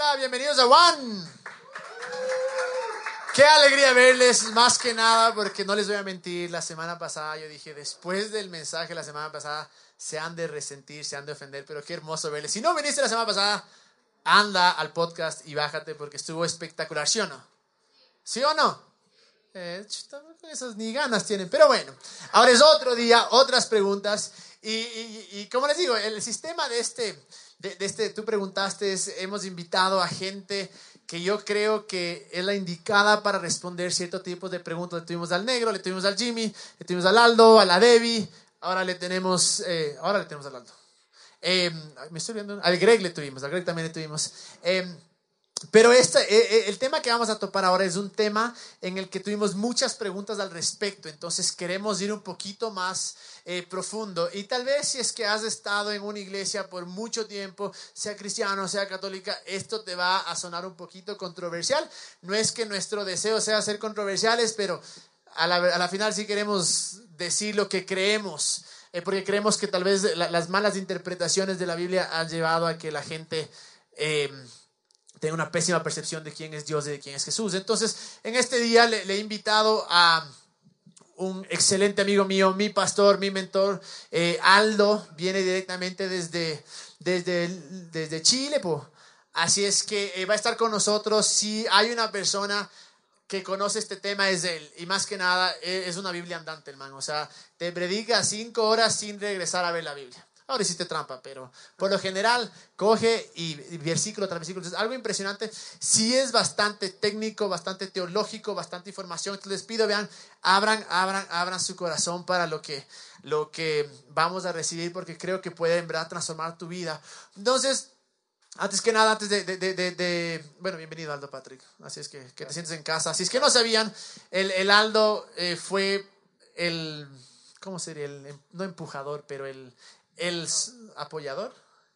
Hola, bienvenidos a One. Qué alegría verles, más que nada, porque no les voy a mentir, la semana pasada yo dije, después del mensaje la semana pasada, se han de resentir, se han de ofender, pero qué hermoso verles. Si no viniste la semana pasada, anda al podcast y bájate porque estuvo espectacular, ¿sí o no? ¿Sí o no? Eh, esas ni ganas tienen, pero bueno, ahora es otro día, otras preguntas. Y, y, como les digo, el sistema de este, de, este, tú preguntaste, hemos invitado a gente que yo creo que es la indicada para responder ciertos tipos de preguntas. Le tuvimos al negro, le tuvimos al Jimmy, le tuvimos al Aldo, a la Debbie, ahora le tenemos, eh, ahora le tenemos al Aldo. Eh, me estoy viendo, al Greg le tuvimos, al Greg también le tuvimos. Eh, pero este, eh, eh, el tema que vamos a topar ahora es un tema en el que tuvimos muchas preguntas al respecto, entonces queremos ir un poquito más eh, profundo. Y tal vez si es que has estado en una iglesia por mucho tiempo, sea cristiano, sea católica, esto te va a sonar un poquito controversial. No es que nuestro deseo sea ser controversiales, pero a la, a la final sí queremos decir lo que creemos, porque creemos que tal vez las malas interpretaciones de la Biblia han llevado a que la gente tenga una pésima percepción de quién es Dios y de quién es Jesús. Entonces, en este día le, he invitado a un excelente amigo mío, mi pastor, mi mentor, eh, Aldo, viene directamente desde, desde, desde Chile. Así es que eh, va a estar con nosotros. Si hay una persona que conoce este tema es él. Y más que nada, e, es una Biblia andante, hermano. O sea, te predica cinco horas sin regresar a ver la Biblia. Ahora hiciste trampa, pero por lo general coge y, versículo tras versículo. Es algo impresionante. Sí es bastante técnico, bastante teológico, bastante información. Entonces les pido, vean, abran, abran, abran su corazón para lo que, lo que vamos a recibir, porque creo que puede en verdad transformar tu vida. Entonces, antes que nada, antes de, de, de, bueno, bienvenido Aldo Patrick. Así es que, que te sientes en casa. Así es que no sabían, el, el Aldo eh, fue el, ¿cómo sería? El, no empujador, pero el, el apoyador,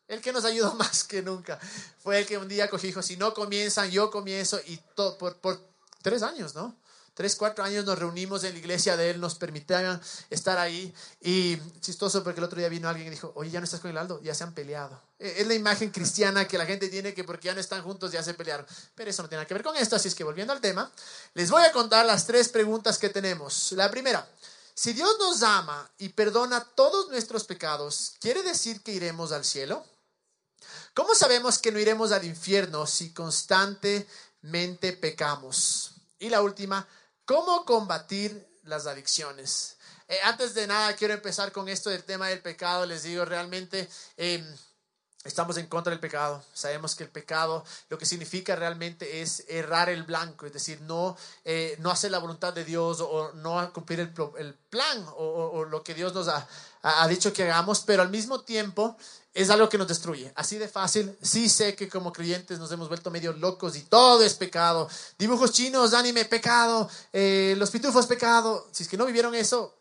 el que nos ayudó más que nunca. Fue el que un día cogió dijo, si no comienzan, yo comienzo y todo, por, por tres años, ¿no? Tres, cuatro años nos reunimos en la iglesia de él, nos permitían estar ahí. Y chistoso porque el otro día vino alguien y dijo, oye, ya no estás con el Aldo, ya se han peleado. E, es la imagen cristiana que la gente tiene que porque ya no están juntos ya se pelearon. Pero eso no tiene nada que ver con esto, así es que volviendo al tema, les voy a contar las tres preguntas que tenemos. La primera, si Dios nos ama y perdona todos nuestros pecados, ¿quiere decir que iremos al cielo? ¿Cómo sabemos que no iremos al infierno si constantemente pecamos? Y la última, ¿cómo combatir las adicciones? Eh, antes de nada, quiero empezar con esto del tema del pecado. Les digo, realmente... Em, Estamos en contra del pecado. Sabemos que el pecado lo que significa realmente es errar el blanco, es decir, no, eh, no hacer la voluntad de Dios o no cumplir el, el plan o, lo que Dios nos ha, ha, dicho que hagamos, pero al mismo tiempo es algo que nos destruye. Así de fácil. Sí sé que como creyentes nos hemos vuelto medio locos y todo es pecado. Dibujos chinos, anime, pecado. Eh, los pitufos, pecado. Si es que no vivieron eso,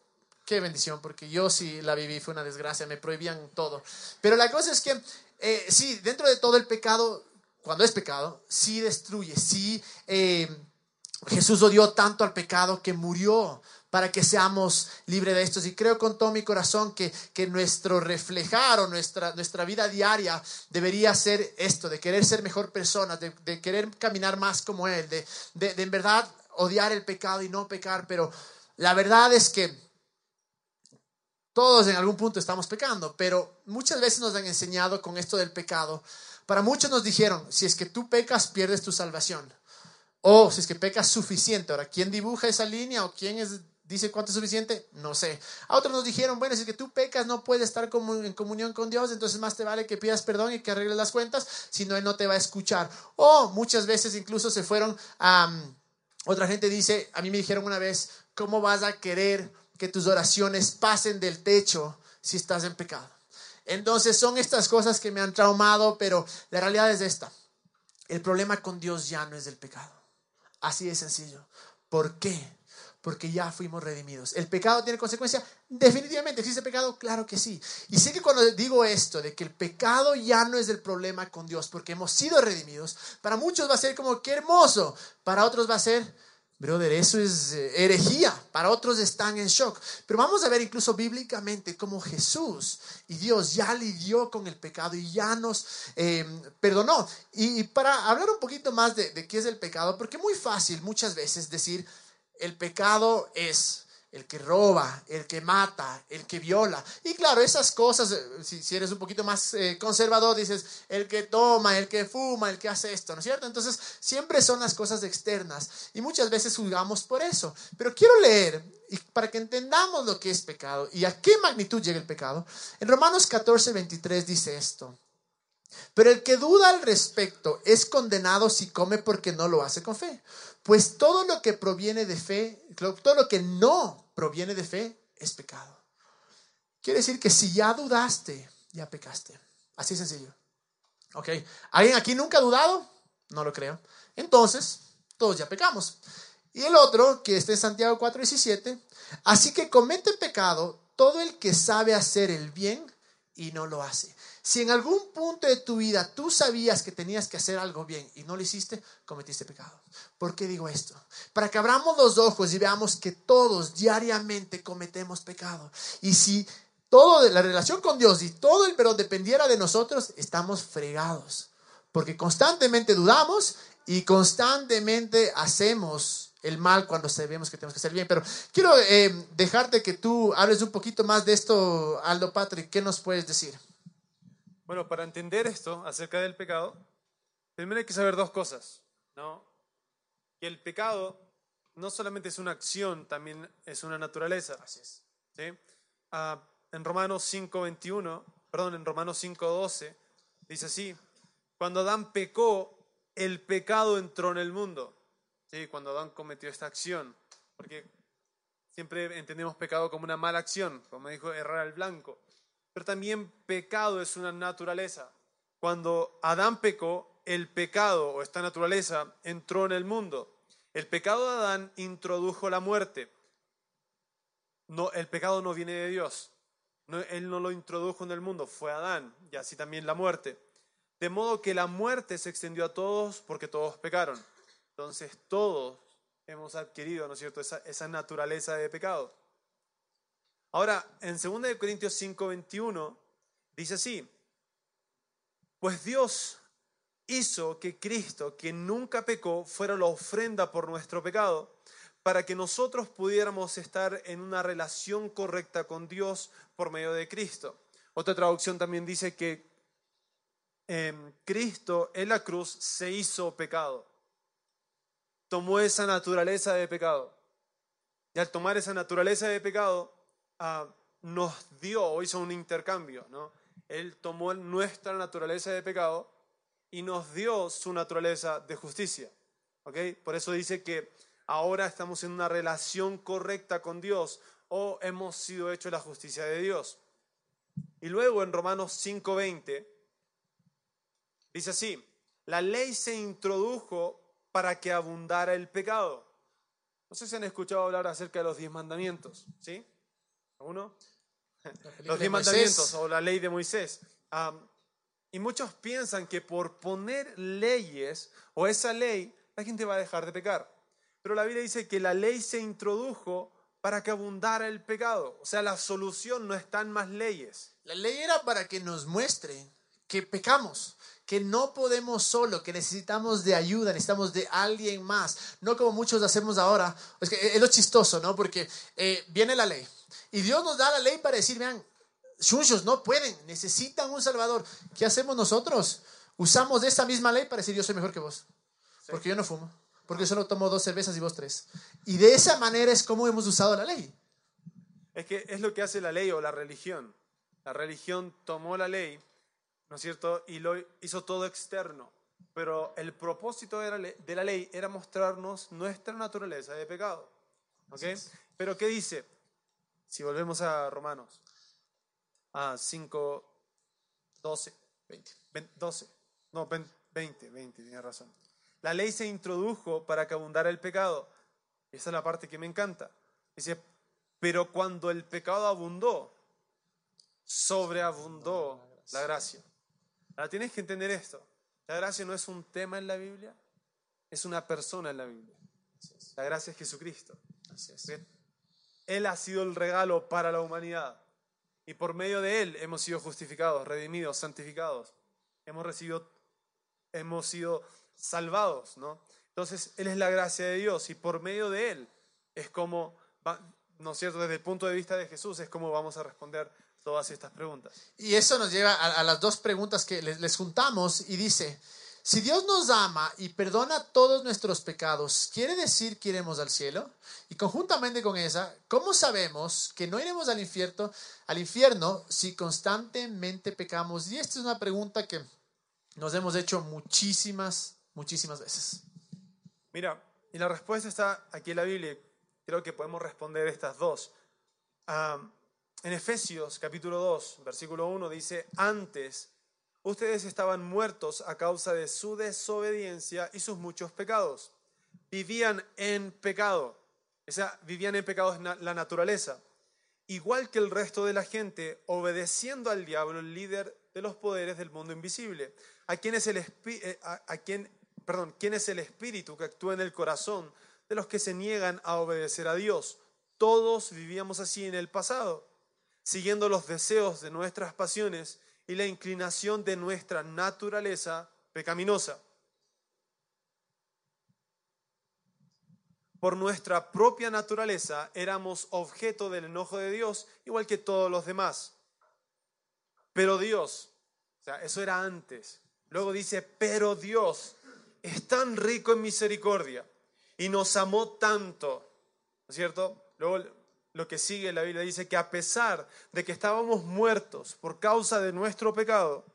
qué bendición, porque yo sí la viví, fue una desgracia, me prohibían todo. Pero la cosa es que eh, sí, dentro de todo el pecado, cuando es pecado, sí destruye, sí eh, Jesús odió tanto al pecado que murió para que seamos libres de esto. Y creo con todo mi corazón que, que nuestro reflejar o nuestra, nuestra vida diaria debería ser esto, de querer ser mejor persona, de, de querer caminar más como Él, de, de en verdad odiar el pecado y no pecar. Pero la verdad es que todos en algún punto estamos pecando, pero muchas veces nos han enseñado con esto del pecado. Para muchos nos dijeron, si es que tú pecas, pierdes tu salvación. O si es que pecas suficiente. Ahora, ¿quién dibuja esa línea o quién es, dice cuánto es suficiente? No sé. A otros nos dijeron, bueno, si es que tú pecas, no puedes estar en comunión con Dios, entonces más te vale que pidas perdón y que arregles las cuentas, si no, Él no te va a escuchar. O muchas veces incluso se fueron a... otra gente dice, a mí me dijeron una vez, ¿cómo vas a querer que tus oraciones pasen del techo si estás en pecado. Entonces son estas cosas que me han traumado, pero la realidad es esta. El problema con Dios ya no es del pecado. Así de sencillo. ¿Por qué? Porque ya fuimos redimidos. ¿El pecado tiene consecuencia? Definitivamente. ¿Existe pecado? Claro que sí. Y sé que cuando digo esto, de que el pecado ya no es el problema con Dios, porque hemos sido redimidos, para muchos va a ser como, qué hermoso. Para otros va a ser, Brother, eso es eh, herejía. Para otros están en shock. Pero vamos a ver incluso bíblicamente cómo Jesús y Dios ya lidió con el pecado y ya nos eh, perdonó. Y, para hablar un poquito más de, de qué es el pecado, porque es muy fácil muchas veces decir, el pecado es el que roba, el que mata, el que viola. Y claro, esas cosas, eh, si, eres un poquito más eh, conservador, dices, el que toma, el que fuma, el que hace esto, ¿no es cierto? Entonces, siempre son las cosas externas y muchas veces juzgamos por eso. Pero quiero leer, y para que entendamos lo que es pecado y a qué magnitud llega el pecado, en Romanos 14, 23 dice esto. Pero el que duda al respecto es condenado si come porque no lo hace con fe. Pues todo lo que proviene de fe, todo lo que no proviene de fe es pecado. Quiere decir que si ya dudaste, ya pecaste. Así sencillo. ¿Ok? ¿Alguien aquí nunca ha dudado? No lo creo. Entonces, todos ya pecamos. Y el otro, que está en Santiago 4:17, así que comete pecado todo el que sabe hacer el bien y no lo hace. Si en algún punto de tu vida tú sabías que tenías que hacer algo bien y no lo hiciste, cometiste pecado. ¿Por qué digo esto? Para que abramos los ojos y veamos que todos diariamente cometemos pecado. Y si todo de la relación con Dios y todo el perdón dependiera de nosotros, estamos fregados. Porque constantemente dudamos y constantemente hacemos el mal cuando sabemos que tenemos que hacer bien. Pero quiero eh, dejarte que tú hables un poquito más de esto, Aldo Patrick. ¿Qué nos puedes decir? Bueno, para entender esto acerca del pecado, primero hay que saber dos cosas, ¿no? Que el pecado no solamente es una acción, también es una naturaleza. Así es. ¿sí? Ah, en Romanos 5.21, perdón, en Romanos 5.12, dice así, cuando Adán pecó, el pecado entró en el mundo. ¿sí? Cuando Adán cometió esta acción, porque siempre entendemos pecado como una mala acción, como dijo errar al blanco. Pero también pecado es una naturaleza. Cuando Adán pecó, el pecado o esta naturaleza entró en el mundo. El pecado de Adán introdujo la muerte. No, el pecado no viene de Dios. él no lo introdujo en el mundo, fue Adán y así también la muerte. De modo que la muerte se extendió a todos porque todos pecaron. Entonces todos hemos adquirido, ¿no es cierto?, esa, esa naturaleza de pecado. Ahora, en 2 Corintios 5:21 dice así, pues Dios hizo que Cristo, que nunca pecó, fuera la ofrenda por nuestro pecado, para que nosotros pudiéramos estar en una relación correcta con Dios por medio de Cristo. Otra traducción también dice que em, Cristo en la cruz se hizo pecado, tomó esa naturaleza de pecado. Y al tomar esa naturaleza de pecado, Ah, nos dio hizo un intercambio, ¿no? Él tomó nuestra naturaleza de pecado y nos dio su naturaleza de justicia. ¿ok? Por eso dice que ahora estamos en una relación correcta con Dios o hemos sido hechos la justicia de Dios. Y luego en Romanos 5:20 dice así, la ley se introdujo para que abundara el pecado. No sé si han escuchado hablar acerca de los diez mandamientos, ¿sí? ¿Uno? Los diez mandamientos o la ley de Moisés. y muchos piensan que por poner leyes o esa ley, la gente va a dejar de pecar. Pero la Biblia dice que la ley se introdujo para que abundara el pecado. O sea, la solución no está en más leyes. La ley era para que nos muestre que pecamos, que no podemos solo, que necesitamos de ayuda, necesitamos de alguien más. No como muchos hacemos ahora. Es que es lo chistoso, ¿no? Porque eh, viene la ley y Dios nos da la ley para decir, vean, chunchos no pueden, necesitan un Salvador. ¿Qué hacemos nosotros? Usamos de esa misma ley para decir, yo soy mejor que vos. Porque yo no fumo. Porque yo solo tomo dos cervezas y vos tres. Y de esa manera es como hemos usado la ley. Es que es lo que hace la ley o la religión. La religión tomó la ley, ¿no es cierto? Y lo hizo todo externo. Pero el propósito de la ley, de la ley era mostrarnos nuestra naturaleza de pecado. ¿Ok? Pero ¿qué dice? Si volvemos a Romanos, a 5, 12, 20, 12, no, 20, 20, tiene razón. La ley se introdujo para que abundara el pecado. Esa es la parte que me encanta. Dice, pero cuando el pecado abundó, sobreabundó la gracia. Ahora tienes que entender esto. La gracia no es un tema en la Biblia, es una persona en la Biblia. La gracia es Jesucristo. Así es. Él ha sido el regalo para la humanidad. Y por medio de Él hemos sido justificados, redimidos, santificados. Hemos recibido, hemos sido salvados, ¿no? Entonces, Él es la gracia de Dios y por medio de Él es como, ¿no es cierto? Desde el punto de vista de Jesús es como vamos a responder todas estas preguntas. Y eso nos lleva a, las dos preguntas que les juntamos y dice, si Dios nos ama y perdona todos nuestros pecados, ¿quiere decir que iremos al cielo? Y conjuntamente con esa, ¿cómo sabemos que no iremos al infierno, al infierno si constantemente pecamos? Y esta es una pregunta que nos hemos hecho muchísimas, muchísimas veces. Mira, y la respuesta está aquí en la Biblia. Creo que podemos responder estas dos. Ah, en Efesios capítulo 2, versículo 1 dice, antes ustedes estaban muertos a causa de su desobediencia y sus muchos pecados. Vivían en pecado. O sea, vivían en pecado la naturaleza. Igual que el resto de la gente, obedeciendo al diablo, el líder de los poderes del mundo invisible, a quien eh, quien es el espíritu que actúa en el corazón de los que se niegan a obedecer a Dios. Todos vivíamos así en el pasado, siguiendo los deseos de nuestras pasiones y la inclinación de nuestra naturaleza pecaminosa. Por nuestra propia naturaleza éramos objeto del enojo de Dios, igual que todos los demás. Pero Dios, o sea, eso era antes. Luego dice, pero Dios es tan rico en misericordia y nos amó tanto, ¿no es cierto? Luego lo que sigue en la Biblia dice que a pesar de que estábamos muertos por causa de nuestro pecado,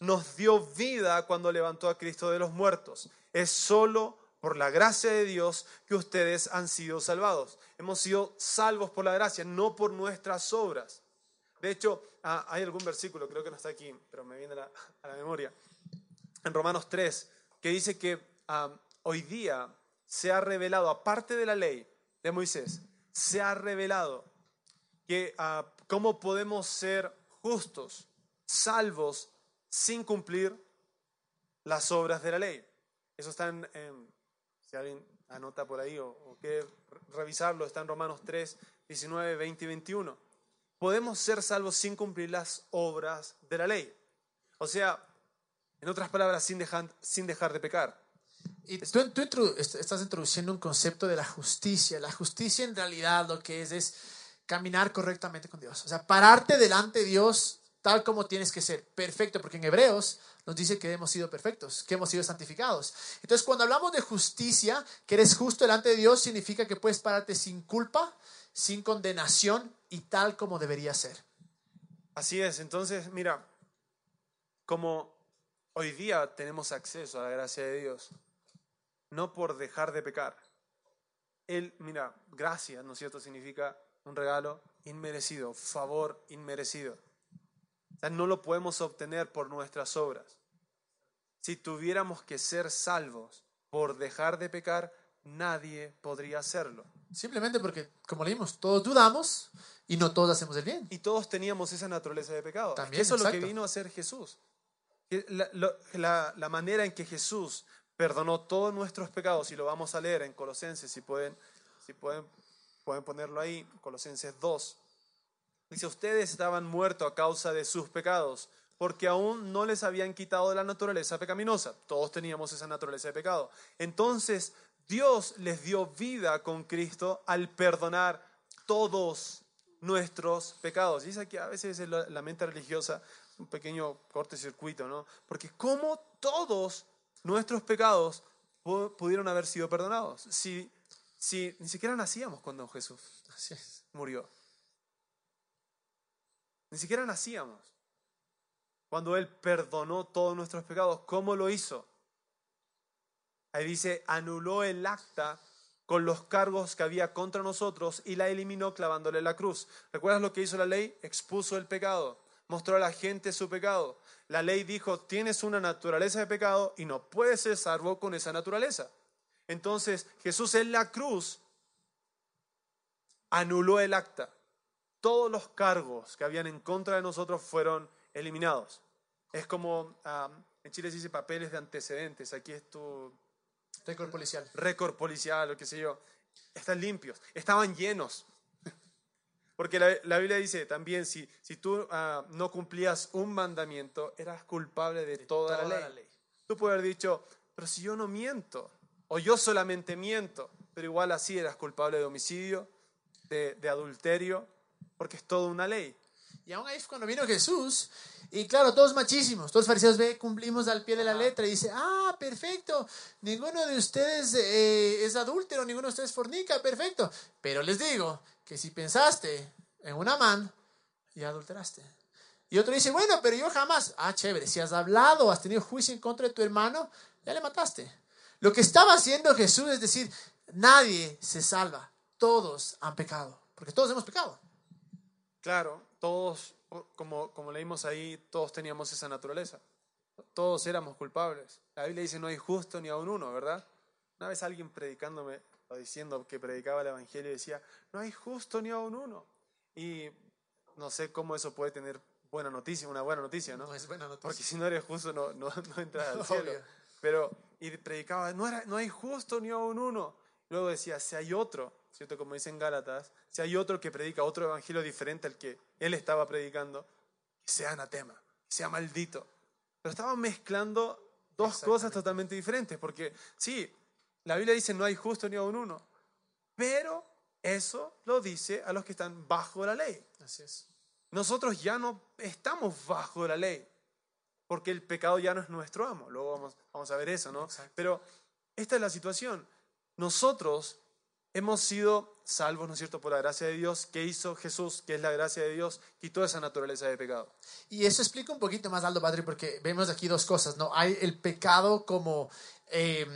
nos dio vida cuando levantó a Cristo de los muertos. Es solo por la gracia de Dios que ustedes han sido salvados. Hemos sido salvos por la gracia, no por nuestras obras. De hecho, ah, hay algún versículo, creo que no está aquí, pero me viene a la, memoria, en Romanos 3, que dice que ah, hoy día se ha revelado, aparte de la ley de Moisés, se ha revelado que ah, cómo podemos ser justos, salvos, sin cumplir las obras de la ley. Eso está en, en- si alguien anota por ahí o, o quiere revisarlo, está en Romanos 3, 19, 20 y 21. Podemos ser salvos sin cumplir las obras de la ley. O sea, en otras palabras, sin dejar, sin dejar de pecar. Y tú, tú introdu- est- estás introduciendo un concepto de la justicia. La justicia en realidad lo que es es caminar correctamente con Dios. O sea, pararte delante de Dios tal como tienes que ser. Perfecto, porque en Hebreos nos dice que hemos sido perfectos, que hemos sido santificados. Entonces, cuando hablamos de justicia, que eres justo delante de Dios, significa que puedes pararte sin culpa, sin condenación y tal como debería ser. Así es, entonces, mira, como hoy día tenemos acceso a la gracia de Dios, no por dejar de pecar. Él, mira, gracia, ¿no es cierto? Significa un regalo inmerecido, favor inmerecido. O sea, no lo podemos obtener por nuestras obras. Si tuviéramos que ser salvos por dejar de pecar, nadie podría hacerlo. Simplemente porque, como leímos, todos dudamos y no todos hacemos el bien. Y todos teníamos esa naturaleza de pecado. Es que También, eso es lo que vino a hacer Jesús. La manera en que Jesús perdonó todos nuestros pecados, y lo vamos a leer en Colosenses, si pueden, si pueden, pueden ponerlo ahí, Colosenses 2. Dice, ustedes estaban muertos a causa de sus pecados, porque aún no les habían quitado de la naturaleza pecaminosa. Todos teníamos esa naturaleza de pecado. Entonces, Dios les dio vida con Cristo al perdonar todos nuestros pecados. Y es aquí a veces es la, mente religiosa un pequeño cortocircuito, ¿no? Porque ¿cómo todos nuestros pecados pu- pudieron haber sido perdonados? Si, si ni siquiera nacíamos cuando Jesús murió. Ni siquiera nacíamos. Cuando Él perdonó todos nuestros pecados, ¿cómo lo hizo? Ahí dice, anuló el acta con los cargos que había contra nosotros y la eliminó clavándole la cruz. ¿Recuerdas lo que hizo la ley? Expuso el pecado, mostró a la gente su pecado. La ley dijo, tienes una naturaleza de pecado y no puedes ser salvo con esa naturaleza. Entonces Jesús en la cruz anuló el acta. Todos los cargos que habían en contra de nosotros fueron eliminados. Es como, en Chile se dice papeles de antecedentes, aquí es tu, Récord policial. récord policial o qué sé yo, están limpios, estaban llenos. Porque la, la Biblia dice también, si, si tú ah, no cumplías un mandamiento, eras culpable de, toda, toda la, ley. la ley. Tú puedes haber dicho, pero si yo no miento, o yo solamente miento, pero igual así eras culpable de homicidio, de, de adulterio, porque es toda una ley. Y aún ahí fue cuando vino Jesús, y claro, todos machísimos, todos fariseos ve, cumplimos al pie de la letra, y dice, ah, perfecto, ninguno de ustedes eh, es adúltero, ninguno de ustedes fornica, perfecto. Pero les digo que si pensaste en una man, ya adulteraste. Y otro dice, bueno, pero yo jamás, ah, chévere, si has hablado, has tenido juicio en contra de tu hermano, ya le mataste. Lo que estaba haciendo Jesús es decir, nadie se salva, todos han pecado, porque todos hemos pecado. Claro, todos, como, como leímos ahí, todos teníamos esa naturaleza. Todos éramos culpables. La Biblia dice no hay justo ni aun uno, ¿verdad? Una vez alguien predicándome o diciendo que predicaba el Evangelio decía, no hay justo ni aun uno. Y no sé cómo eso puede tener buena noticia, una buena noticia, ¿no? No es buena noticia. Porque si no eres justo no, no, no entras al cielo. Obvio. Pero, y predicaba, no, era, no hay justo ni aun uno. Luego decía, si hay otro, ¿cierto? Como dicen Gálatas, si hay otro que predica otro evangelio diferente al que él estaba predicando, sea anatema, sea maldito. Pero estaban mezclando dos cosas totalmente diferentes, porque sí, la Biblia dice no hay justo ni aun uno, pero eso lo dice a los que están bajo la ley. Así es. Nosotros ya no estamos bajo la ley, porque el pecado ya no es nuestro amo. Luego vamos, vamos a ver eso, ¿no? Exacto. Pero esta es la situación. Nosotros hemos sido salvos, ¿no es cierto?, por la gracia de Dios. ¿Qué hizo Jesús? Que es la gracia de Dios, quitó esa naturaleza de pecado. Y eso explica un poquito más, Aldo Padre, porque vemos aquí dos cosas, ¿no? Hay el pecado como, eh,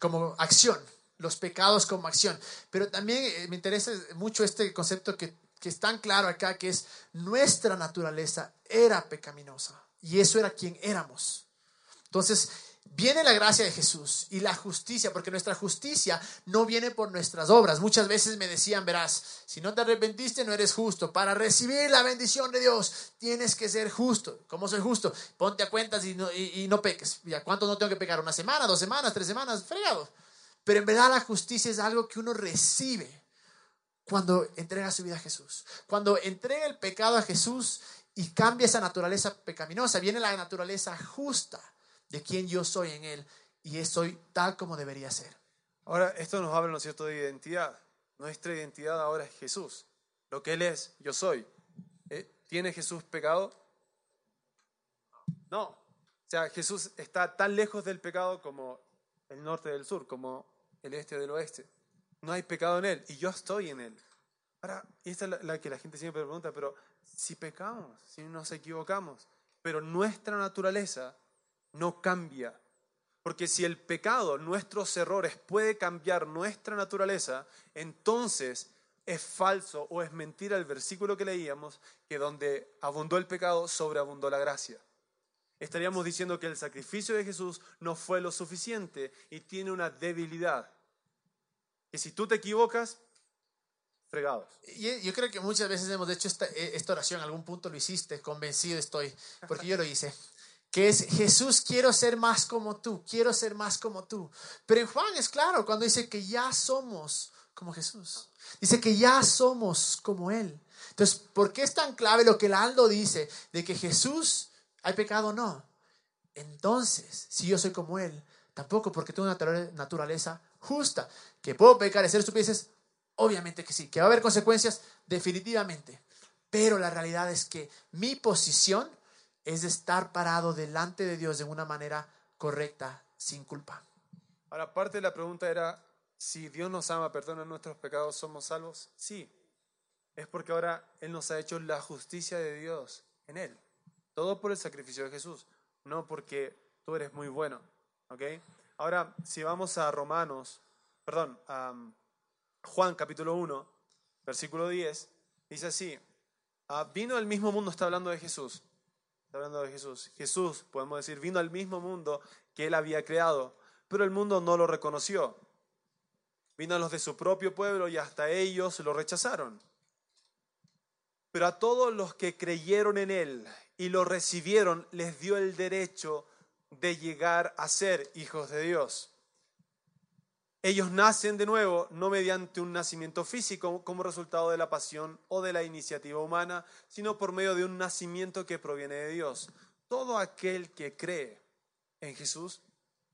como acción, los pecados como acción, pero también eh, me interesa mucho este concepto que, que es tan claro acá, que es nuestra naturaleza era pecaminosa, y eso era quien éramos. Entonces, viene la gracia de Jesús y la justicia, porque nuestra justicia no viene por nuestras obras. Muchas veces me decían, verás, si no te arrepentiste no eres justo. Para recibir la bendición de Dios tienes que ser justo. ¿Cómo soy justo? Ponte a cuentas y no, y, y no peques. ¿Y a cuánto no tengo que pecar? ¿Una semana, dos semanas, tres semanas? Fregado. Pero en verdad la justicia es algo que uno recibe cuando entrega su vida a Jesús. Cuando entrega el pecado a Jesús y cambia esa naturaleza pecaminosa, viene la naturaleza justa de quien yo soy en Él y soy tal como debería ser. Ahora, esto nos habla, ¿no es cierto?, de identidad. Nuestra identidad ahora es Jesús. Lo que Él es, yo soy. ¿Eh? ¿Tiene Jesús pecado? No. O sea, Jesús está tan lejos del pecado como el norte del sur, como el este del oeste. No hay pecado en Él y yo estoy en Él. Ahora, esta es la, la que la gente siempre pregunta, pero si pecamos, si nos equivocamos, pero nuestra naturaleza no cambia. Porque si el pecado, nuestros errores, puede cambiar nuestra naturaleza, entonces es falso o es mentira el versículo que leíamos, que donde abundó el pecado, sobreabundó la gracia. Estaríamos diciendo que el sacrificio de Jesús no fue lo suficiente y tiene una debilidad. Que si tú te equivocas, fregados. Y yo creo que muchas veces hemos hecho esta, eh, esta oración, en algún punto lo hiciste, convencido estoy, porque yo lo hice. Que es Jesús, quiero ser más como tú, quiero ser más como tú. Pero en Juan es claro cuando dice que ya somos como Jesús. Dice que ya somos como Él. Entonces, ¿por qué es tan clave lo que el Aldo dice de que Jesús hay pecado o no? Entonces, si yo soy como Él, tampoco porque tengo una natura- naturaleza justa, que puedo pecar y ser estupideces, obviamente que sí, que va a haber consecuencias, definitivamente. Pero la realidad es que mi posición es estar parado delante de Dios de una manera correcta, sin culpa. Ahora, parte de la pregunta era, si Dios nos ama, perdona nuestros pecados, ¿somos salvos? Sí. Es porque ahora Él nos ha hecho la justicia de Dios en Él. Todo por el sacrificio de Jesús, no porque tú eres muy bueno. ¿Ok? Ahora, si vamos a Romanos, perdón, a um, Juan capítulo 1, versículo 10, dice así, ah, vino al mismo mundo, está hablando de Jesús, está hablando de Jesús. Jesús, podemos decir, vino al mismo mundo que Él había creado, pero el mundo no lo reconoció. Vino a los de su propio pueblo y hasta ellos lo rechazaron. Pero a todos los que creyeron en Él y lo recibieron, les dio el derecho de llegar a ser hijos de Dios. Ellos nacen de nuevo no mediante un nacimiento físico como resultado de la pasión o de la iniciativa humana, sino por medio de un nacimiento que proviene de Dios. Todo aquel que cree en Jesús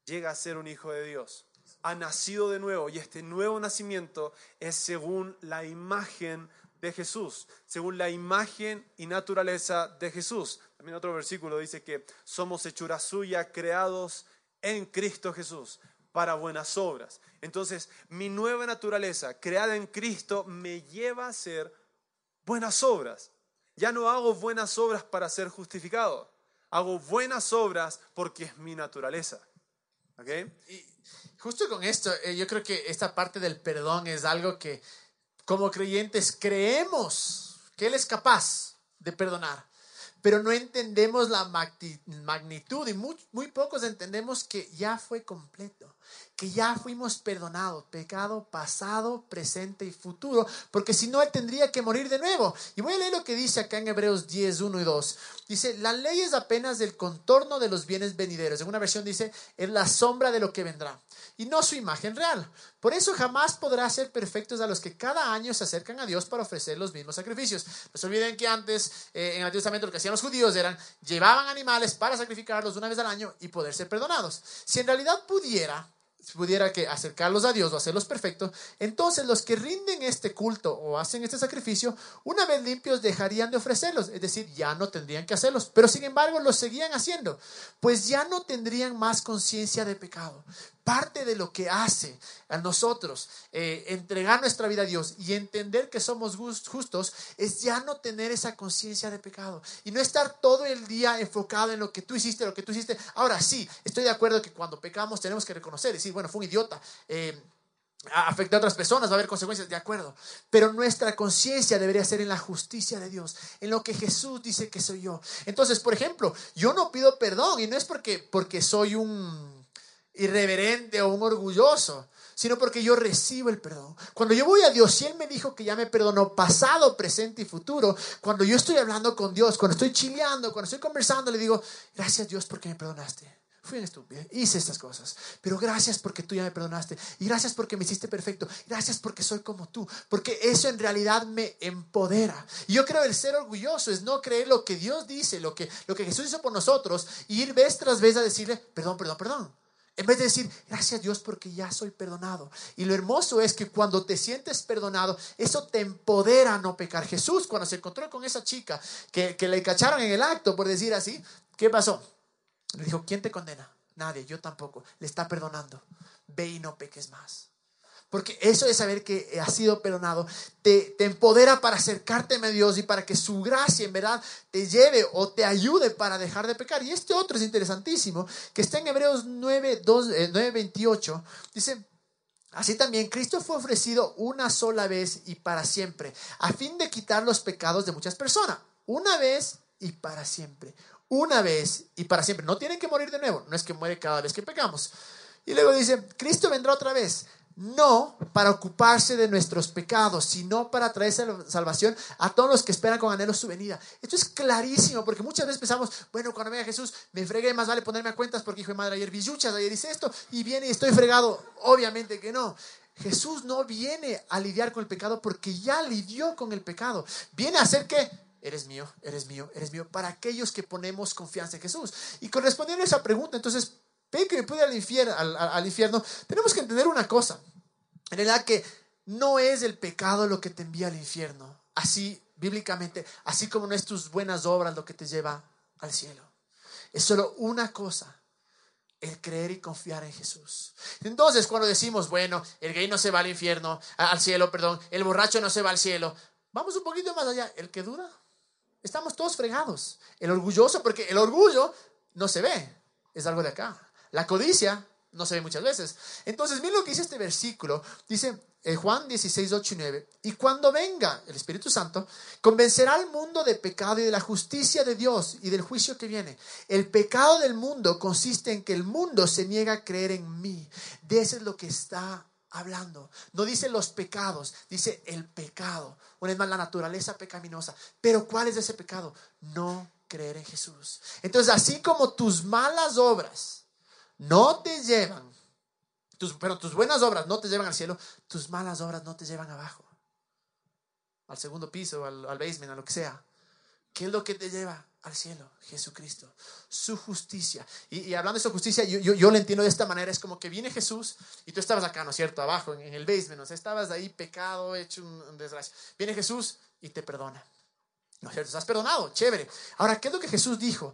llega a ser un hijo de Dios. Ha nacido de nuevo y este nuevo nacimiento es según la imagen de Jesús, según la imagen y naturaleza de Jesús. También otro versículo dice que somos hechura suya, creados en Cristo Jesús para buenas obras. Entonces, mi nueva naturaleza, creada en Cristo, me lleva a hacer buenas obras. Ya no hago buenas obras para ser justificado, hago buenas obras porque es mi naturaleza. Y justo con esto, eh, yo creo que esta parte del perdón es algo que como creyentes creemos que Él es capaz de perdonar pero no entendemos la magnitud y muy, muy, pocos entendemos que ya fue completo, que ya fuimos perdonados, pecado pasado, presente y futuro, porque si no, Él tendría que morir de nuevo. Y voy a leer lo que dice acá en Hebreos 10, 1 y 2. Dice, la ley es apenas del contorno de los bienes venideros. En una versión dice, es la sombra de lo que vendrá y no su imagen real. Por eso jamás podrá ser perfectos a los que cada año se acercan a Dios para ofrecer los mismos sacrificios. No se olviden que antes, eh, en el Antiguo Testamento, lo que hacían los judíos eran, llevaban animales para sacrificarlos una vez al año y poder ser perdonados. Si en realidad pudiera, pudiera que acercarlos a Dios o hacerlos perfectos, entonces los que rinden este culto o hacen este sacrificio, una vez limpios dejarían de ofrecerlos, es decir, ya no tendrían que hacerlos, pero sin embargo los seguían haciendo, pues ya no tendrían más conciencia de pecado. Parte de lo que hace a nosotros eh, entregar nuestra vida a Dios y entender que somos justos es ya no tener esa conciencia de pecado y no estar todo el día enfocado en lo que tú hiciste, lo que tú hiciste. Ahora sí, estoy de acuerdo que cuando pecamos tenemos que reconocer, decir, bueno, fue un idiota. Eh, afecta a otras personas, va a haber consecuencias, de acuerdo. Pero nuestra conciencia debería ser en la justicia de Dios, en lo que Jesús dice que soy yo. Entonces, por ejemplo, yo no pido perdón y no es porque, porque soy un irreverente o un orgulloso, sino porque yo recibo el perdón. Cuando yo voy a Dios, si Él me dijo que ya me perdonó pasado, presente y futuro, cuando yo estoy hablando con Dios, cuando estoy chileando, cuando estoy conversando, le digo, gracias Dios porque me perdonaste. Fui un estúpido, hice estas cosas, pero gracias porque tú ya me perdonaste y gracias porque me hiciste perfecto, gracias porque soy como tú, porque eso en realidad me empodera. Y yo creo el ser orgulloso es no creer lo que Dios dice, lo que, lo que Jesús hizo por nosotros, y ir vez tras vez a decirle, perdón, perdón, perdón. En vez de decir, gracias Dios porque ya soy perdonado. Y lo hermoso es que cuando te sientes perdonado, eso te empodera a no pecar. Jesús, cuando se encontró con esa chica que, que le cacharon en el acto, por decir así, ¿qué pasó? Le dijo, ¿quién te condena? Nadie, yo tampoco. Le está perdonando. Ve y no peques más. Porque eso de saber que has sido perdonado te, empodera para acercarte a Dios y para que su gracia en verdad te lleve o te ayude para dejar de pecar. Y este otro es interesantísimo, que está en Hebreos 9, 28. Dice, así también Cristo fue ofrecido una sola vez y para siempre, a fin de quitar los pecados de muchas personas. Una vez y para siempre. Una vez y para siempre. No tienen que morir de nuevo. No es que muere cada vez que pecamos. Y luego dice, Cristo vendrá otra vez no para ocuparse de nuestros pecados, sino para traer salvación a todos los que esperan con anhelo su venida. Esto es clarísimo, porque muchas veces pensamos, bueno, cuando venga Jesús, me fregué, más vale ponerme a cuentas porque hijo de madre ayer villuchas, ayer hice esto, y viene y estoy fregado. Obviamente que no. Jesús no viene a lidiar con el pecado porque ya lidió con el pecado. Viene a hacer que eres mío, eres mío, eres mío, para aquellos que ponemos confianza en Jesús. Y correspondiendo a esa pregunta, entonces, que me puede al infierno, al, infierno, tenemos que entender una cosa. En realidad que no es el pecado lo que te envía al infierno. Así, bíblicamente, así como no es tus buenas obras lo que te lleva al cielo. Es solo una cosa, el creer y confiar en Jesús. Entonces, cuando decimos, bueno, el gay no se va al infierno, al cielo, perdón, el borracho no se va al cielo, vamos un poquito más allá. El que duda, estamos todos fregados. El orgulloso, porque el orgullo no se ve, es algo de acá. La codicia no se ve muchas veces. Entonces, miren lo que dice este versículo. Dice eh, Juan 16, 8 y 9. Y cuando venga el Espíritu Santo, convencerá al mundo de pecado y de la justicia de Dios y del juicio que viene. El pecado del mundo consiste en que el mundo se niega a creer en mí. De eso es lo que está hablando. No dice los pecados, dice el pecado. Una vez más, la naturaleza pecaminosa. Pero ¿cuál es ese pecado? No creer en Jesús. Entonces, así como tus malas obras, no te llevan, tus, pero tus buenas obras no te llevan al cielo, tus malas obras no te llevan abajo. Al segundo piso, al, al basement, a lo que sea. ¿Qué es lo que te lleva al cielo? Jesucristo, su justicia. Y, hablando de su justicia, yo, yo, lo entiendo de esta manera, es como que viene Jesús y tú estabas acá, ¿no es cierto? Abajo, en, el basement, o sea, estabas ahí pecado, hecho un, desgracia. Viene Jesús y te perdona. ¿No es cierto? Estás perdonado, chévere. Ahora, ¿qué es lo que Jesús dijo?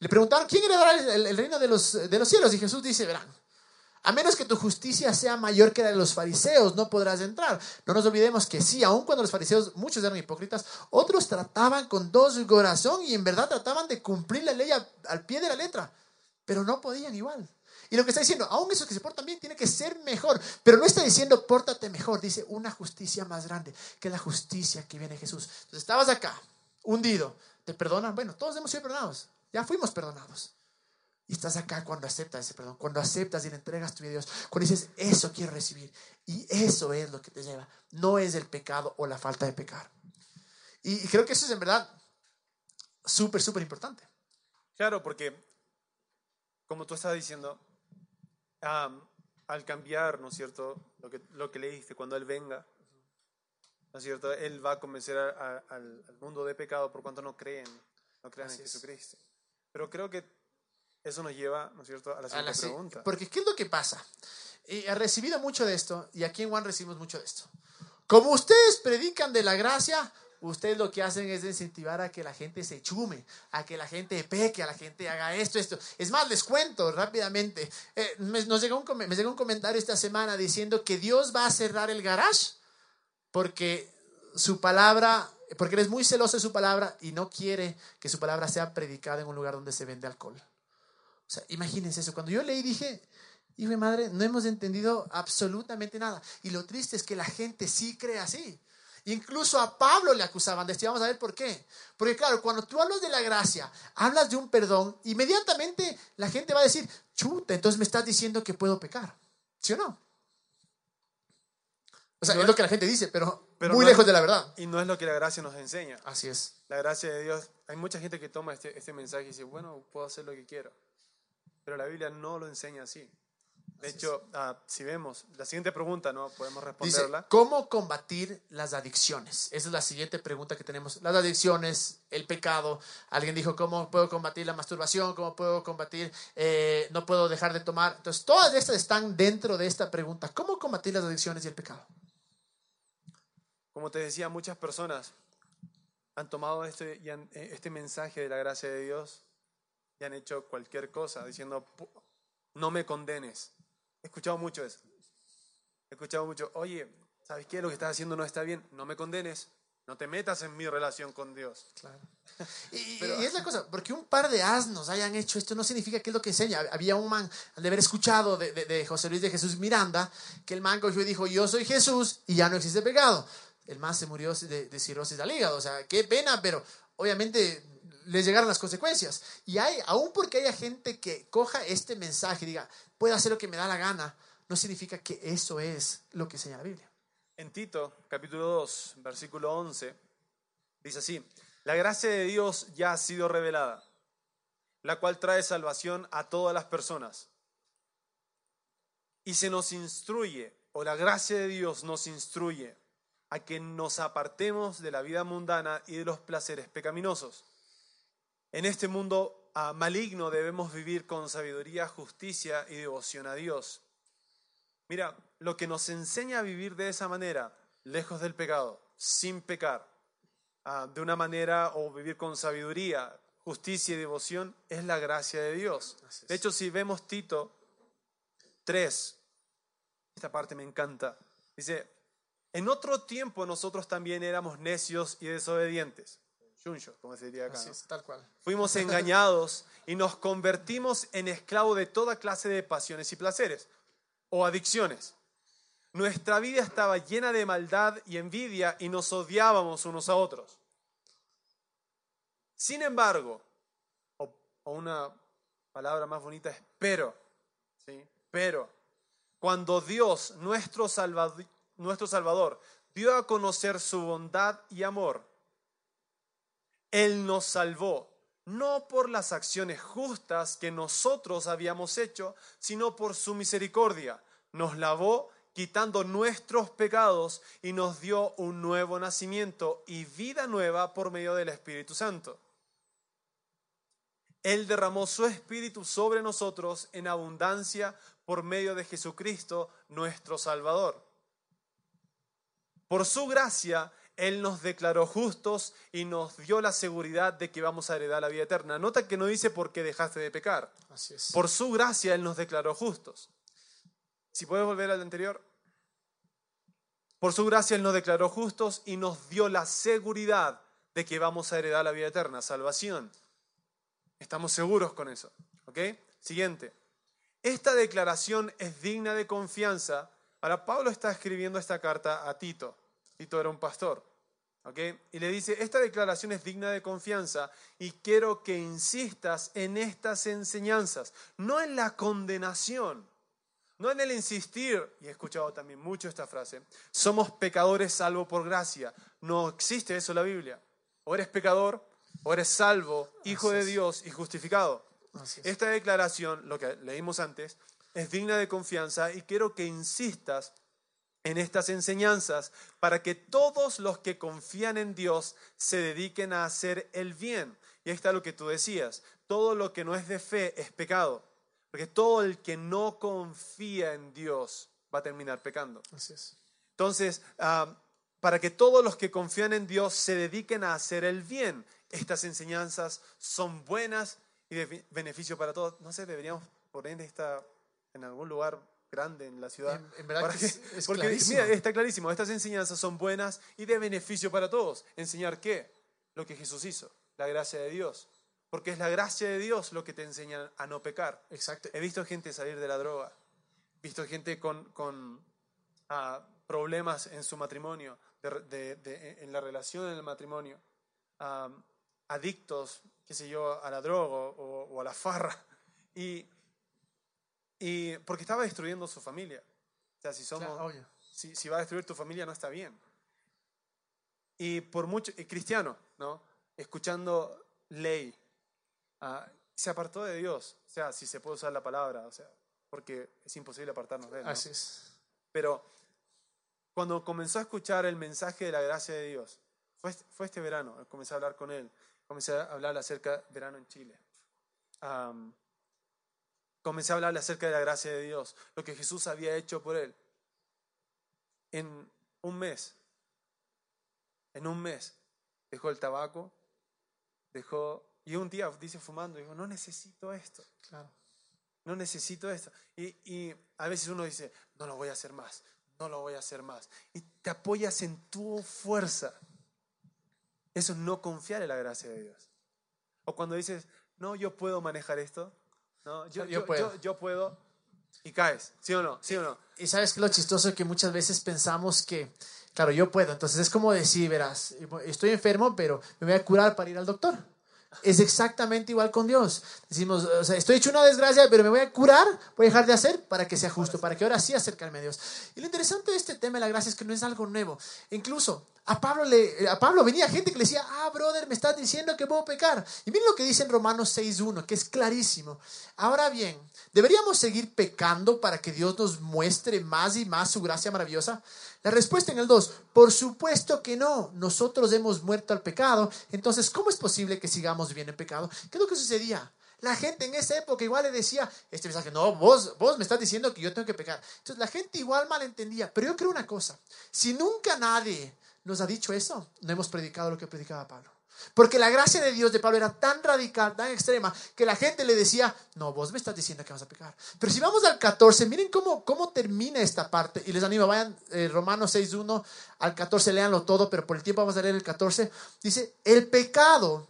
Le preguntaron, ¿quién heredará el, reino de los, de los cielos? Y Jesús dice, verán, a menos que tu justicia sea mayor que la de los fariseos, no podrás entrar. No nos olvidemos que sí, aun cuando los fariseos, muchos eran hipócritas, otros trataban con dos corazón y en verdad trataban de cumplir la ley al, pie de la letra, pero no podían igual. Y lo que está diciendo, aún esos que se portan bien tiene que ser mejor, pero no está diciendo pórtate mejor, dice una justicia más grande que la justicia que viene Jesús. Entonces estabas acá, hundido, te perdonan, bueno, todos hemos sido perdonados, ya fuimos perdonados. Y estás acá cuando aceptas ese perdón, cuando aceptas y le entregas tu vida a Dios, cuando dices, eso quiero recibir. Y eso es lo que te lleva. No es el pecado o la falta de pecar. Y, creo que eso es en verdad súper, súper importante. Claro, porque como tú estás diciendo, al cambiar, ¿no es cierto? Lo que, lo que leíste, cuando Él venga, ¿no es cierto? Él va a convencer al, mundo de pecado por cuanto no creen, no crean en Jesucristo. Pero creo que eso nos lleva, ¿no es cierto?, a la siguiente pregunta. Porque ¿qué es lo que pasa? Y he recibido mucho de esto, y aquí en Juan recibimos mucho de esto. Como ustedes predican de la gracia, ustedes lo que hacen es incentivar a que la gente se chume, a que la gente peque, a la gente haga esto, esto. Es más, les cuento rápidamente. Eh, me, nos llegó un, me llegó un comentario esta semana diciendo que Dios va a cerrar el garage porque su palabra, porque él es muy celoso de su palabra y no quiere que su palabra sea predicada en un lugar donde se vende alcohol. O sea, imagínense eso. Cuando yo leí dije, hijo de madre, no hemos entendido absolutamente nada. Y lo triste es que la gente sí cree así. Incluso a Pablo le acusaban de esto. vamos a ver por qué. Porque claro, cuando tú hablas de la gracia, hablas de un perdón, inmediatamente la gente va a decir, chuta, entonces me estás diciendo que puedo pecar. ¿Sí o no? O sea, es lo que la gente dice, pero, muy lejos de la verdad. Y no es lo que la gracia nos enseña. Así es. La gracia de Dios, hay mucha gente que toma este, este mensaje y dice, bueno, puedo hacer lo que quiero. Pero la Biblia no lo enseña así. De hecho, ah, si vemos, la siguiente pregunta, ¿no? Podemos responderla. Dice, ¿cómo combatir las adicciones? Esa es la siguiente pregunta que tenemos. Las adicciones, el pecado. Alguien dijo, ¿cómo puedo combatir la masturbación? ¿Cómo puedo combatir, eh, no puedo dejar de tomar? Entonces, todas estas están dentro de esta pregunta. ¿Cómo combatir las adicciones y el pecado? Como te decía, muchas personas han tomado este, este mensaje de la gracia de Dios y han hecho cualquier cosa diciendo, no me condenes. He escuchado mucho eso. He escuchado mucho, oye, ¿sabes qué? Lo que estás haciendo no está bien, no me condenes. No te metas en mi relación con Dios. Claro. Y, Pero, y, es la cosa, porque un par de asnos hayan hecho esto no significa que es lo que enseña. Había un man, al haber escuchado de, de, José Luis de Jesús Miranda, que el man cogió y dijo, yo soy Jesús y ya no existe pecado. El man se murió de, de cirrosis al hígado. O sea, qué pena, pero obviamente les llegaron las consecuencias. Y hay, aún porque haya gente que coja este mensaje y diga, puedo hacer lo que me da la gana, no significa que eso es lo que enseña la Biblia. En Tito, capítulo 2, versículo 11, dice así, la gracia de Dios ya ha sido revelada, la cual trae salvación a todas las personas. Y se nos instruye, o la gracia de Dios nos instruye, a que nos apartemos de la vida mundana y de los placeres pecaminosos en este mundo ah, maligno debemos vivir con sabiduría, justicia y devoción a Dios. Mira, lo que nos enseña a vivir de esa manera, lejos del pecado, sin pecar, ah, de una manera o vivir con sabiduría, justicia y devoción, es la gracia de Dios. De hecho, si vemos Tito 3, esta parte me encanta, dice, en otro tiempo nosotros también éramos necios y desobedientes como se diría acá. tal cual. Fuimos engañados y nos convertimos en esclavos de toda clase de pasiones y placeres o adicciones. Nuestra vida estaba llena de maldad y envidia y nos odiábamos unos a otros. Sin embargo, o, una palabra más bonita es pero, ¿sí? pero, cuando Dios, nuestro Salvador, nuestro Salvador, dio a conocer su bondad y amor, él nos salvó, no por las acciones justas que nosotros habíamos hecho, sino por su misericordia, nos lavó quitando nuestros pecados y nos dio un nuevo nacimiento y vida nueva por medio del Espíritu Santo. Él derramó su Espíritu sobre nosotros en abundancia por medio de Jesucristo, nuestro Salvador. Por su gracia, Él nos declaró justos y nos dio la seguridad de que vamos a heredar la vida eterna. Nota que no dice por qué dejaste de pecar. Así es. Por su gracia Él nos declaró justos. Si puedes volver al anterior. Por su gracia Él nos declaró justos y nos dio la seguridad de que vamos a heredar la vida eterna, salvación. Estamos seguros con eso. ¿Ok? Siguiente. Esta declaración es digna de confianza. Ahora, Pablo está escribiendo esta carta a Tito. Tito era un pastor. ¿ok? Y le dice, esta declaración es digna de confianza y quiero que insistas en estas enseñanzas, no en la condenación, no en el insistir, y he escuchado también mucho esta frase, somos pecadores salvo por gracia. No existe eso en la Biblia. O eres pecador o eres salvo, hijo de Dios y justificado. Esta declaración, lo que leímos antes, es digna de confianza y quiero que insistas en estas enseñanzas para que todos los que confían en Dios se dediquen a hacer el bien. Y ahí está lo que tú decías, todo lo que no es de fe es pecado, porque todo el que no confía en Dios va a terminar pecando. Así es. Entonces, ah, para que todos los que confían en Dios se dediquen a hacer el bien, estas enseñanzas son buenas y de beneficio para todos. No sé, deberíamos poner esta en algún lugar grande en la ciudad. En- en verdad que es- es porque, clarísimo. mira, está clarísimo. Estas enseñanzas son buenas y de beneficio para todos. ¿Enseñar qué? Lo que Jesús hizo, la gracia de Dios. Porque es la gracia de Dios lo que te enseña a no pecar. Exacto. He visto gente salir de la droga, he visto gente con, con, ah, problemas en su matrimonio, de- de- de- en la relación en el matrimonio, ah, adictos, qué sé yo, a la droga o, o a la farra, y, y porque estaba destruyendo su familia. O sea, si somos, Claro, si, si va a destruir tu familia no está bien. Y por mucho, y cristiano, ¿no? Escuchando ley, ah, se apartó de Dios. O sea, si se puede usar la palabra, o sea, porque es imposible apartarnos de él. ¿no? Así es. Pero cuando comenzó a escuchar el mensaje de la gracia de Dios, fue, fue este verano, comencé a hablar con él, comencé a hablar acerca verano en Chile. Am, comencé a hablarle acerca de la gracia de Dios, lo que Jesús había hecho por él. En un mes, en un mes, dejó el tabaco, dejó, y un día dice fumando, dijo, no necesito esto. Claro. No necesito esto. Y, y a veces uno dice, no lo voy a hacer más, no lo voy a hacer más. Y te apoyas en tu fuerza. Eso es no confiar en la gracia de Dios. O cuando dices, no, yo puedo manejar esto. No, yo, Yo yo, puedo. yo- puedo. Y caes, ¿sí o no? ¿Sí o no? Y sabes que lo chistoso que muchas veces pensamos que, claro, yo puedo. Entonces es como decir, verás, estoy enfermo, pero me voy a curar para ir al doctor. Es exactamente igual con Dios. Decimos, o sea, estoy hecho una desgracia, pero me voy a curar, voy a dejar de hacer para que sea justo, para que ahora sí acercarme a Dios. Y lo interesante de este tema de la gracia es que no es algo nuevo. Incluso a Pablo, le, a Pablo venía gente que le decía, ah, brother, me estás diciendo que puedo pecar. Y miren lo que dice en Romanos 6.1, que es clarísimo. Ahora bien, ¿deberíamos seguir pecando para que Dios nos muestre más y más su gracia maravillosa? La respuesta en el 2, por supuesto que no, nosotros hemos muerto al pecado, entonces ¿cómo es posible que sigamos viviendo en pecado? ¿Qué es lo que sucedía? La gente en esa época igual le decía, este mensaje, no, vos, vos me estás diciendo que yo tengo que pecar. Entonces la gente igual malentendía, pero yo creo una cosa, si nunca nadie nos ha dicho eso, no hemos predicado lo que predicaba Pablo. Porque la gracia de Dios de Pablo era tan radical, tan extrema, que la gente le decía, no, vos me estás diciendo que vas a pecar. Pero si vamos al 14, miren cómo, cómo termina esta parte. Y les animo, vayan eh, Romanos 6.1 al 14, léanlo todo, pero por el tiempo vamos a leer el 14. Dice, el pecado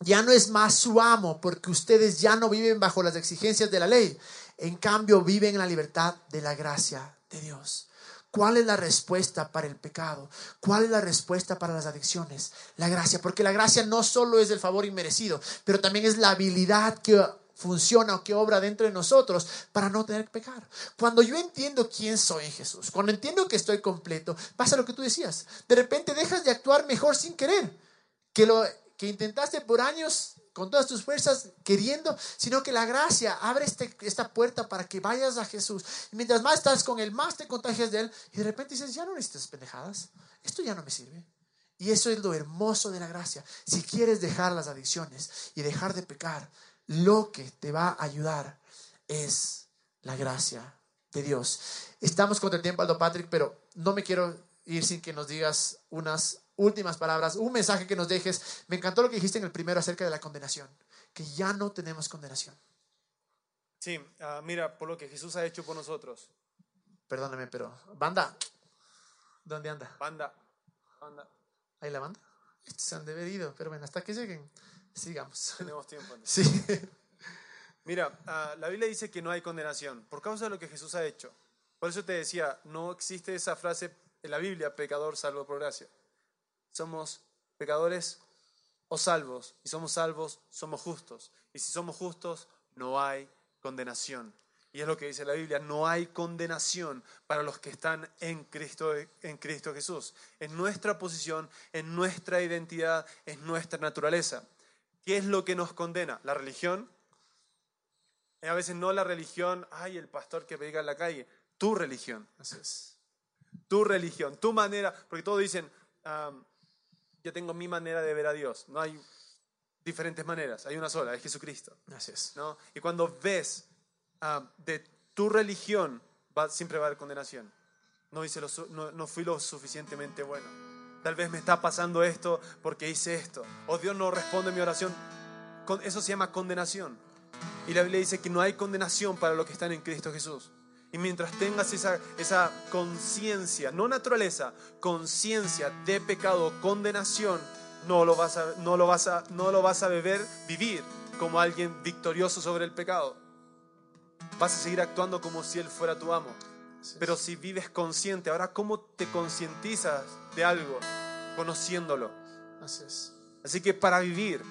ya no es más su amo, porque ustedes ya no viven bajo las exigencias de la ley. En cambio, viven en la libertad de la gracia de Dios. ¿Cuál es la respuesta para el pecado? ¿Cuál es la respuesta para las adicciones? La gracia, porque la gracia no solo es el favor inmerecido, pero también es la habilidad que funciona o que obra dentro de nosotros para no tener que pecar. Cuando yo entiendo quién soy en Jesús, cuando entiendo que estoy completo, pasa lo que tú decías. De repente dejas de actuar mejor sin querer, que lo que intentaste por años con todas tus fuerzas queriendo, sino que la gracia abre este, esta puerta para que vayas a Jesús. Y mientras más estás con Él, más te contagias de Él. Y de repente dices, ya no necesitas pendejadas. Esto ya no me sirve. Y eso es lo hermoso de la gracia. Si quieres dejar las adicciones y dejar de pecar, lo que te va a ayudar es la gracia de Dios. Estamos contra el tiempo, Aldo Patrick, pero no me quiero ir sin que nos digas unas últimas palabras, un mensaje que nos dejes. Me encantó lo que dijiste en el primero acerca de la condenación, que ya no tenemos condenación. Sí, ah, mira, por lo que Jesús ha hecho por nosotros. Perdóname, pero banda, ¿dónde anda? Banda, banda. ¿Ahí la banda? Estos se han debido, pero bueno, hasta que lleguen, sigamos. Tenemos tiempo. Sí, Mira, ah, la Biblia dice que no hay condenación por causa de lo que Jesús ha hecho. Por eso te decía, no existe esa frase en la Biblia, pecador salvo por gracia. Somos pecadores o salvos. Y somos salvos, somos justos. Y si somos justos, no hay condenación. Y es lo que dice la Biblia, no hay condenación para los que están en Cristo, en Cristo Jesús. En nuestra posición, en nuestra identidad, en nuestra naturaleza. ¿Qué es lo que nos condena? ¿La religión? Eh, A veces no la religión, ay, el pastor que predica en la calle. Tu religión, así es. tu religión, tu manera, porque todos dicen, yo tengo mi manera de ver a Dios. No hay diferentes maneras, hay una sola, es Jesucristo. Así es. ¿no? Y cuando ves ah, de tu religión, va- siempre va a haber condenación. No, hice lo no, no fui lo suficientemente bueno. Tal vez me está pasando esto porque hice esto. O Dios no responde mi oración. Con- Eso se llama condenación. Y la Biblia dice que no hay condenación para los que están en Cristo Jesús. Y mientras tengas esa, esa conciencia, no naturaleza, conciencia de pecado, condenación, no lo vas a, no lo vas a, no lo vas a beber, vivir como alguien victorioso sobre el pecado. Vas a seguir actuando como si Él fuera tu amo. Pero si vives consciente, ahora, ¿cómo te concientizas de algo? Conociéndolo. Así es. Así que para vivir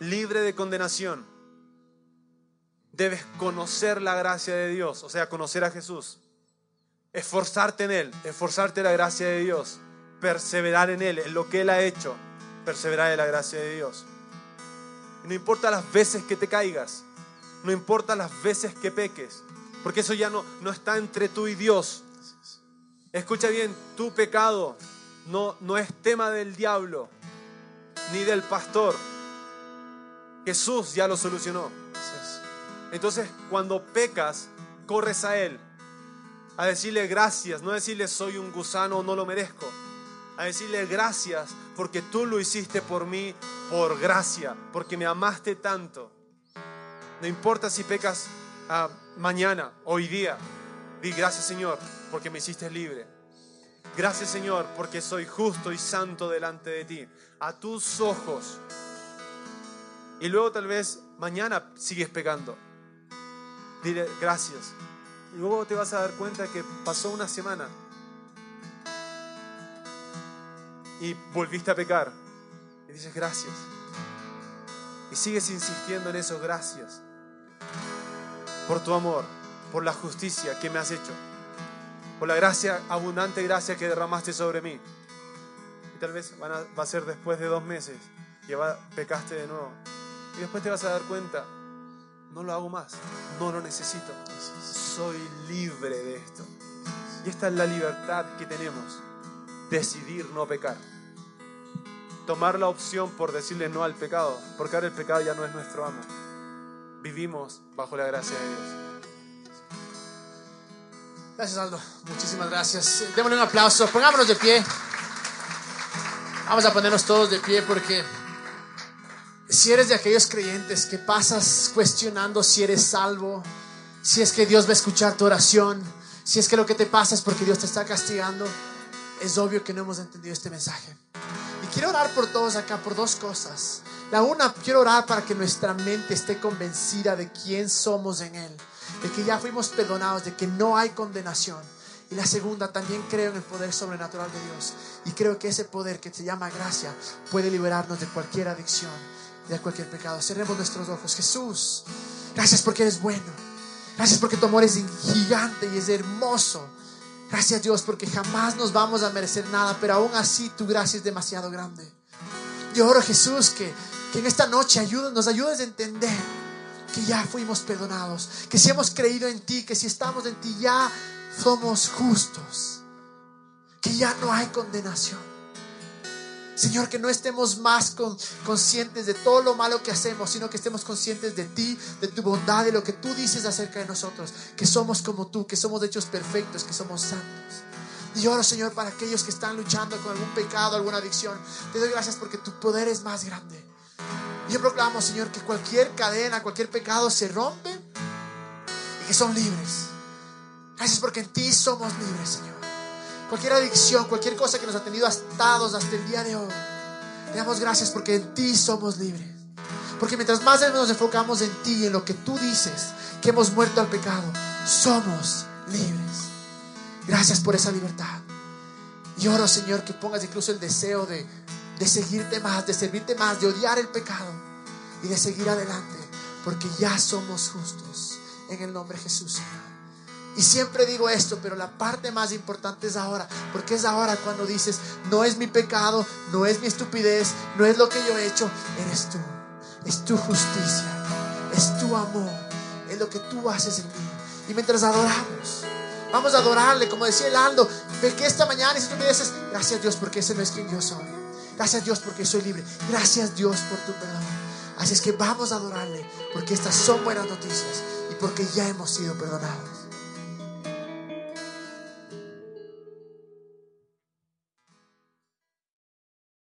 libre de condenación, debes conocer la gracia de Dios, o sea, conocer a Jesús. Esforzarte en Él, esforzarte en la gracia de Dios, perseverar en Él, en lo que Él ha hecho, perseverar en la gracia de Dios. No importa las veces que te caigas, no importa las veces que peques, porque eso ya no, no está entre tú y Dios. Escucha bien, tu pecado no, no es tema del diablo ni del pastor. Jesús ya lo solucionó. Entonces, cuando pecas, corres a Él. A decirle gracias, no a decirle soy un gusano no lo merezco. A decirle gracias porque tú lo hiciste por mí, por gracia, porque me amaste tanto. No importa si pecas ah, mañana, hoy día. Di gracias Señor porque me hiciste libre. Gracias Señor porque soy justo y santo delante de ti. A tus ojos. Y luego tal vez mañana sigues pecando. Dile gracias. Y luego te vas a dar cuenta que pasó una semana y volviste a pecar. Y dices gracias. Y sigues insistiendo en eso, gracias. Por tu amor, por la justicia que me has hecho, por la gracia, abundante gracia que derramaste sobre mí. Y tal vez van a- va a ser después de dos meses que va- pecaste de nuevo. Y después te vas a dar cuenta, no lo hago más, no lo necesito, soy libre de esto. Y esta es la libertad que tenemos, decidir no pecar. Tomar la opción por decirle no al pecado, porque ahora el pecado ya no es nuestro amo. Vivimos bajo la gracia de Dios. Gracias, Aldo. Muchísimas gracias. Démosle un aplauso. Pongámonos de pie. Vamos a ponernos todos de pie porque si eres de aquellos creyentes que pasas cuestionando si eres salvo, si es que Dios va a escuchar tu oración, si es que lo que te pasa es porque Dios te está castigando, es obvio que no hemos entendido este mensaje. Y quiero orar por todos acá por dos cosas. La una, quiero orar para que nuestra mente esté convencida de quién somos en Él, de que ya fuimos perdonados, de que no hay condenación. Y la segunda, también creo en el poder sobrenatural de Dios. Y creo que ese poder que se llama gracia puede liberarnos de cualquier adicción, de cualquier pecado. Cerremos nuestros ojos. Jesús, gracias porque eres bueno. Gracias porque tu amor es gigante y es hermoso. Gracias Dios porque jamás nos vamos a merecer nada, pero aún así tu gracia es demasiado grande. Yo oro Jesús que, Que en esta noche ayuda, nos ayudes a entender que ya fuimos perdonados, que si hemos creído en ti, que si estamos en ti ya somos justos, que ya no hay condenación. Señor, que no estemos más conscientes de todo lo malo que hacemos, sino que estemos conscientes de ti, de tu bondad, de lo que tú dices acerca de nosotros, que somos como tú, que somos hechos perfectos, que somos santos. Y oro, Señor, para aquellos que están luchando con algún pecado, alguna adicción. Te doy gracias porque tu poder es más grande. Y yo proclamo, Señor, que cualquier cadena, cualquier pecado se rompe y que son libres. Gracias porque en ti somos libres, Señor. Cualquier adicción, cualquier cosa que nos ha tenido atados hasta el día de hoy. Te damos gracias porque en ti somos libres. Porque mientras más nos enfocamos en ti y en lo que tú dices, que hemos muerto al pecado, somos libres. Gracias por esa libertad. Y oro, Señor, que pongas incluso el deseo de, de seguirte más, de servirte más, de odiar el pecado y de seguir adelante, porque ya somos justos en el nombre de Jesús, Señor. Y siempre digo esto, pero la parte más importante es ahora, porque es ahora cuando dices, no es mi pecado, no es mi estupidez, no es lo que yo he hecho, eres tú, es tu justicia, es tu amor, es lo que tú haces en mí. Y mientras adoramos, Vamos a adorarle, como decía el Aldo. que esta mañana, y si tú me dices, gracias Dios porque ese no es quien yo soy. Gracias Dios porque soy libre. Gracias Dios por tu perdón. Así es que vamos a adorarle porque estas son buenas noticias y porque ya hemos sido perdonados.